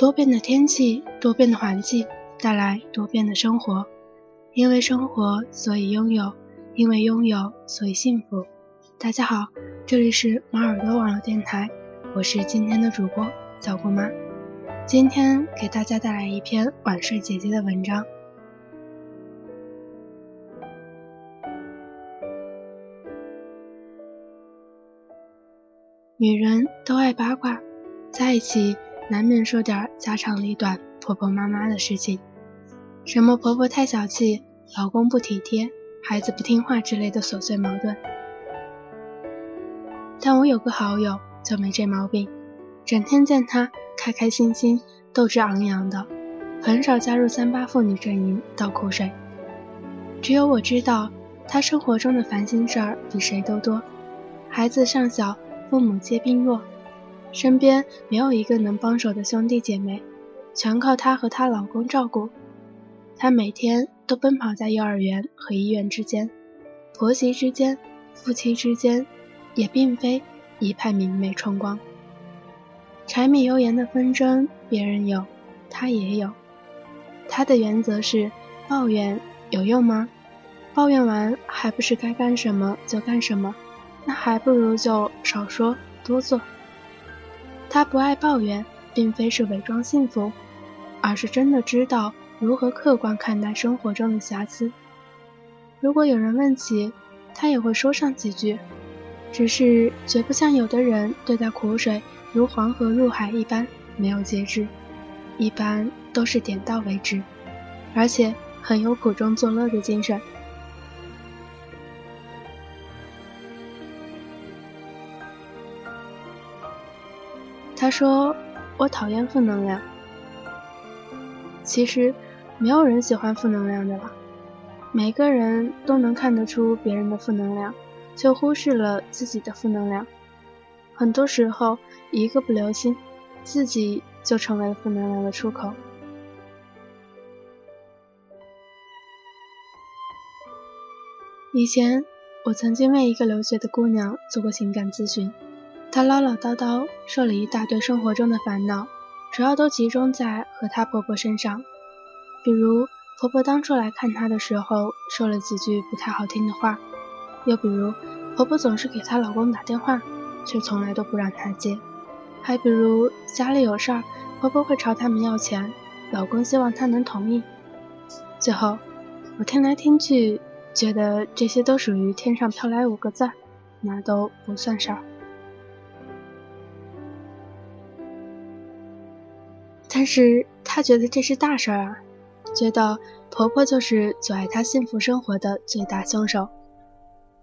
多变的天气，多变的环境，带来多变的生活。因为生活，所以拥有；因为拥有，所以幸福。大家好，这里是马耳朵网络电台，我是今天的主播小姑妈。今天给大家带来一篇晚睡姐姐的文章。女人都爱八卦，在一起。难免说点家长里短、婆婆妈妈的事情，什么婆婆太小气、老公不体贴、孩子不听话之类的琐碎矛盾。但我有个好友就没这毛病，整天见她开开心心、斗志昂扬的，很少加入三八妇女阵营倒苦水。只有我知道，她生活中的烦心事儿比谁都多，孩子尚小，父母皆病弱。身边没有一个能帮手的兄弟姐妹，全靠她和她老公照顾。她每天都奔跑在幼儿园和医院之间，婆媳之间、夫妻之间，也并非一派明媚春光。柴米油盐的纷争，别人有，她也有。她的原则是：抱怨有用吗？抱怨完还不是该干什么就干什么？那还不如就少说多做。他不爱抱怨，并非是伪装幸福，而是真的知道如何客观看待生活中的瑕疵。如果有人问起，他也会说上几句，只是绝不像有的人对待苦水如黄河入海一般没有节制，一般都是点到为止，而且很有苦中作乐的精神。他说：“我讨厌负能量。其实，没有人喜欢负能量的吧？每个人都能看得出别人的负能量，却忽视了自己的负能量。很多时候，一个不留心，自己就成为了负能量的出口。以前，我曾经为一个留学的姑娘做过情感咨询。”她唠唠叨叨说了一大堆生活中的烦恼，主要都集中在和她婆婆身上。比如婆婆当初来看她的时候说了几句不太好听的话，又比如婆婆总是给她老公打电话，却从来都不让她接。还比如家里有事儿，婆婆会朝他们要钱，老公希望她能同意。最后我听来听去，觉得这些都属于天上飘来五个字儿，那都不算事儿。但是她觉得这是大事儿啊，觉得婆婆就是阻碍她幸福生活的最大凶手。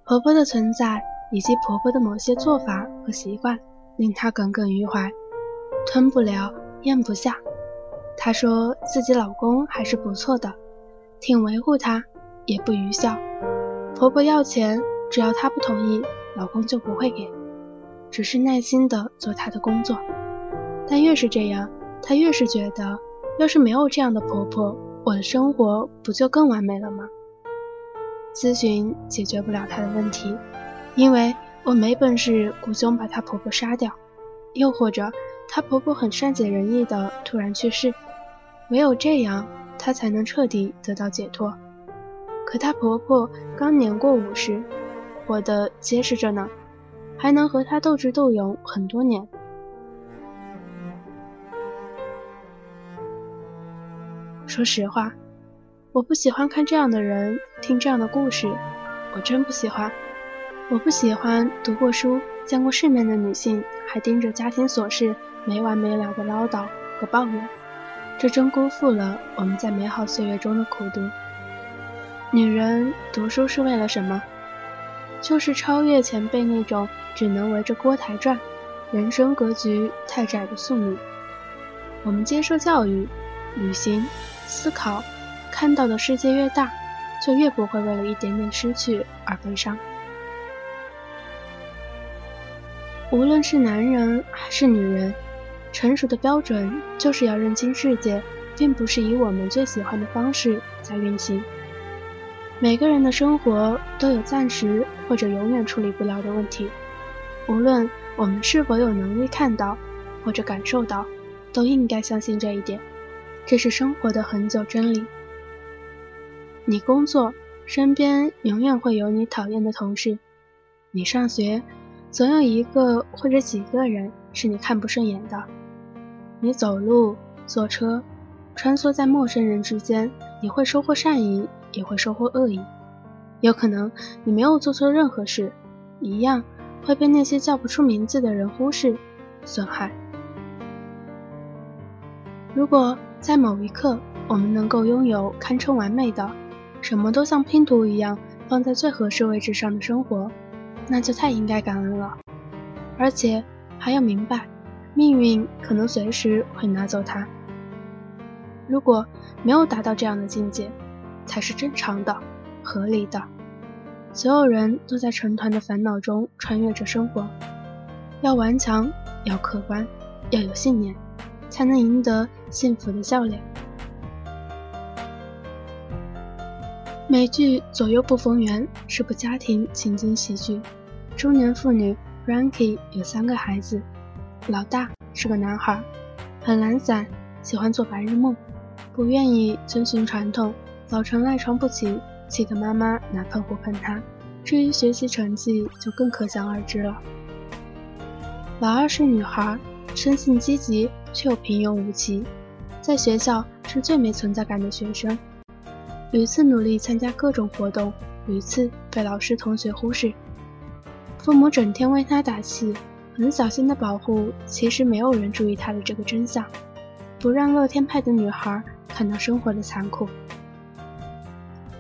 婆婆的存在以及婆婆的某些做法和习惯，令她耿耿于怀，吞不了咽不下。她说自己老公还是不错的，挺维护她，也不愚孝。婆婆要钱，只要她不同意，老公就不会给，只是耐心的做她的工作。但越是这样。她越是觉得，要是没有这样的婆婆，我的生活不就更完美了吗？咨询解决不了她的问题，因为我没本事雇凶把她婆婆杀掉，又或者她婆婆很善解人意的突然去世，唯有这样，她才能彻底得到解脱。可她婆婆刚年过五十，活得结实着呢，还能和他斗智斗勇很多年。说实话，我不喜欢看这样的人，听这样的故事，我真不喜欢。我不喜欢读过书、见过世面的女性，还盯着家庭琐事没完没了的唠叨和抱怨，这真辜负了我们在美好岁月中的苦读。女人读书是为了什么？就是超越前辈那种只能围着锅台转、人生格局太窄的宿命。我们接受教育、旅行。思考，看到的世界越大，就越不会为了一点点失去而悲伤。无论是男人还是女人，成熟的标准就是要认清世界，并不是以我们最喜欢的方式在运行。每个人的生活都有暂时或者永远处理不了的问题，无论我们是否有能力看到或者感受到，都应该相信这一点。这是生活的恒久真理。你工作，身边永远会有你讨厌的同事；你上学，总有一个或者几个人是你看不顺眼的；你走路、坐车，穿梭在陌生人之间，你会收获善意，也会收获恶意。有可能你没有做错任何事，一样会被那些叫不出名字的人忽视、损害。如果。在某一刻，我们能够拥有堪称完美的、什么都像拼图一样放在最合适位置上的生活，那就太应该感恩了。而且还要明白，命运可能随时会拿走它。如果没有达到这样的境界，才是正常的、合理的。所有人都在成团的烦恼中穿越着生活，要顽强，要客观，要有信念。才能赢得幸福的笑脸。美剧《左右不逢源》是部家庭情景喜剧。中年妇女 Ranky 有三个孩子，老大是个男孩，很懒散，喜欢做白日梦，不愿意遵循传统，早晨赖床不起，气得妈妈拿喷壶喷他。至于学习成绩，就更可想而知了。老二是女孩，生性积极。却又平庸无奇，在学校是最没存在感的学生，屡次努力参加各种活动，屡次被老师同学忽视。父母整天为他打气，很小心的保护，其实没有人注意他的这个真相，不让乐天派的女孩看到生活的残酷。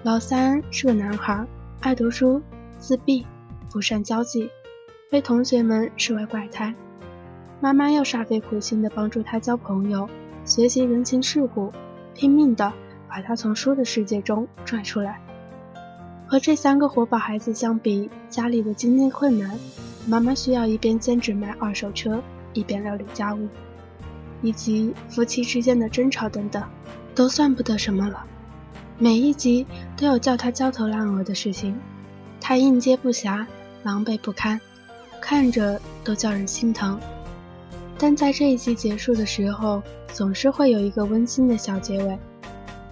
老三是个男孩，爱读书，自闭，不善交际，被同学们视为怪胎。妈妈要煞费苦心地帮助他交朋友，学习人情世故，拼命地把他从书的世界中拽出来。和这三个活宝孩子相比，家里的经济困难，妈妈需要一边兼职卖二手车，一边料理家务，以及夫妻之间的争吵等等，都算不得什么了。每一集都有叫他焦头烂额的事情，他应接不暇，狼狈不堪，看着都叫人心疼。但在这一集结束的时候，总是会有一个温馨的小结尾。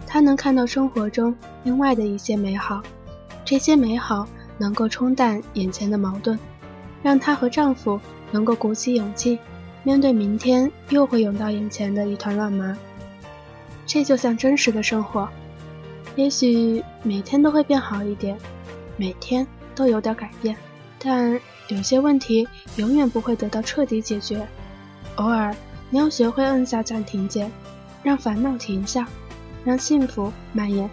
她能看到生活中另外的一些美好，这些美好能够冲淡眼前的矛盾，让她和丈夫能够鼓起勇气，面对明天又会涌到眼前的一团乱麻。这就像真实的生活，也许每天都会变好一点，每天都有点改变，但有些问题永远不会得到彻底解决。偶尔，你要学会按下暂停键，让烦恼停下，让幸福蔓延。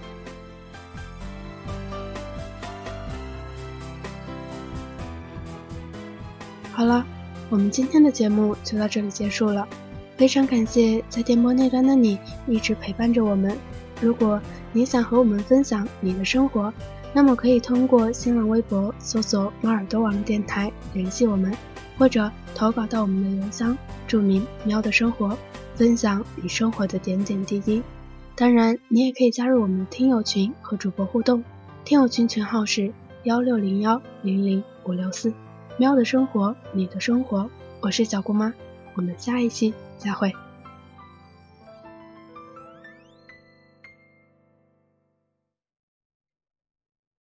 好了，我们今天的节目就到这里结束了。非常感谢在电波那端的你一直陪伴着我们。如果你想和我们分享你的生活，那么可以通过新浪微博搜索“猫耳朵网络电台”联系我们。或者投稿到我们的邮箱，注明“喵的生活”，分享你生活的点点滴滴。当然，你也可以加入我们的听友群和主播互动，听友群群号是幺六零幺零零五六四。喵的生活，你的生活，我是小姑妈，我们下一期再会。